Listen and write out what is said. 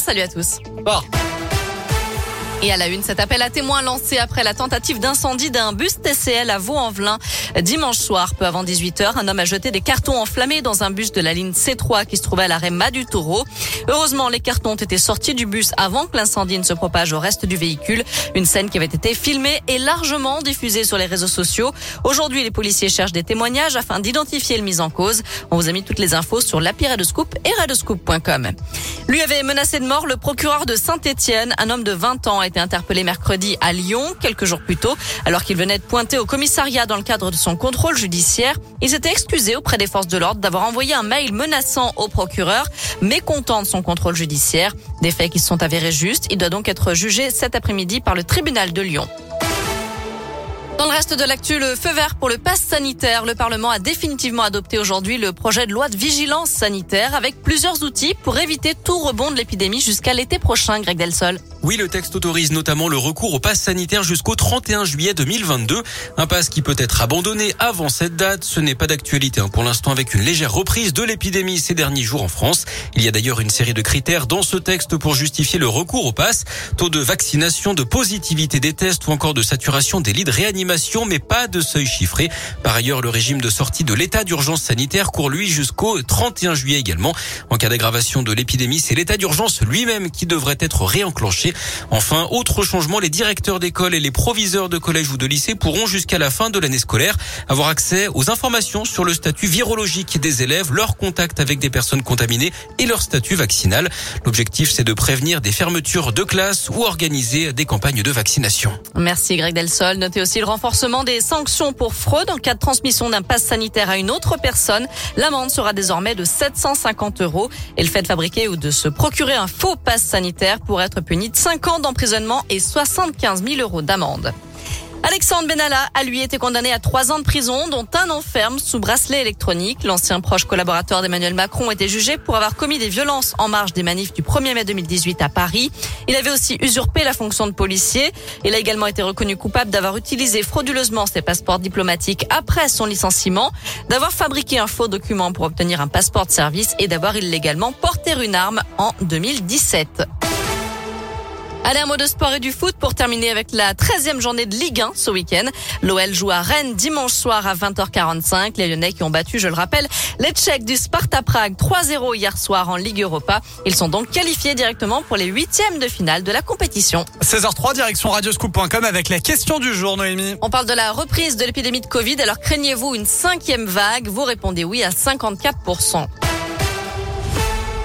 Salut à tous. Bon. Et à la une, cet appel à témoins lancé après la tentative d'incendie d'un bus TCL à Vaux-en-Velin. Dimanche soir, peu avant 18h, un homme a jeté des cartons enflammés dans un bus de la ligne C3 qui se trouvait à l'arrêt Mas du Taureau. Heureusement, les cartons ont été sortis du bus avant que l'incendie ne se propage au reste du véhicule. Une scène qui avait été filmée et largement diffusée sur les réseaux sociaux. Aujourd'hui, les policiers cherchent des témoignages afin d'identifier le mis en cause. On vous a mis toutes les infos sur l'appli Radescoop et radescoop.com. Lui avait menacé de mort le procureur de Saint-Étienne. Un homme de 20 ans été interpellé mercredi à Lyon, quelques jours plus tôt, alors qu'il venait de pointer au commissariat dans le cadre de son contrôle judiciaire. Il s'était excusé auprès des forces de l'ordre d'avoir envoyé un mail menaçant au procureur, mécontent de son contrôle judiciaire. Des faits qui se sont avérés justes. Il doit donc être jugé cet après-midi par le tribunal de Lyon. Dans le reste de l'actu, le feu vert pour le pass sanitaire. Le Parlement a définitivement adopté aujourd'hui le projet de loi de vigilance sanitaire avec plusieurs outils pour éviter tout rebond de l'épidémie jusqu'à l'été prochain, Greg Delsol. Oui, le texte autorise notamment le recours au pass sanitaire jusqu'au 31 juillet 2022. Un pass qui peut être abandonné avant cette date. Ce n'est pas d'actualité hein, pour l'instant avec une légère reprise de l'épidémie ces derniers jours en France. Il y a d'ailleurs une série de critères dans ce texte pour justifier le recours au pass. Taux de vaccination, de positivité des tests ou encore de saturation des lits de réanimation, mais pas de seuil chiffré. Par ailleurs, le régime de sortie de l'état d'urgence sanitaire court lui jusqu'au 31 juillet également. En cas d'aggravation de l'épidémie, c'est l'état d'urgence lui-même qui devrait être réenclenché. Enfin, autre changement, les directeurs d'école et les proviseurs de collège ou de lycée pourront jusqu'à la fin de l'année scolaire avoir accès aux informations sur le statut virologique des élèves, leur contact avec des personnes contaminées et leur statut vaccinal. L'objectif, c'est de prévenir des fermetures de classes ou organiser des campagnes de vaccination. Merci Greg Delsol. Notez aussi le renforcement des sanctions pour fraude en cas de transmission d'un pass sanitaire à une autre personne. L'amende sera désormais de 750 euros et le fait de fabriquer ou de se procurer un faux pass sanitaire pourrait être puni 5 ans d'emprisonnement et 75 000 euros d'amende. Alexandre Benalla a lui été condamné à trois ans de prison, dont un enferme sous bracelet électronique. L'ancien proche collaborateur d'Emmanuel Macron était jugé pour avoir commis des violences en marge des manifs du 1er mai 2018 à Paris. Il avait aussi usurpé la fonction de policier. Il a également été reconnu coupable d'avoir utilisé frauduleusement ses passeports diplomatiques après son licenciement, d'avoir fabriqué un faux document pour obtenir un passeport de service et d'avoir illégalement porté une arme en 2017. Allez, un mot de sport et du foot pour terminer avec la 13e journée de Ligue 1 ce week-end. L'OL joue à Rennes dimanche soir à 20h45. Les Lyonnais qui ont battu, je le rappelle, les Tchèques du Sparta Prague 3-0 hier soir en Ligue Europa. Ils sont donc qualifiés directement pour les huitièmes de finale de la compétition. 16h03, direction radioscoop.com avec la question du jour, Noémie. On parle de la reprise de l'épidémie de Covid. Alors craignez-vous une cinquième vague? Vous répondez oui à 54%.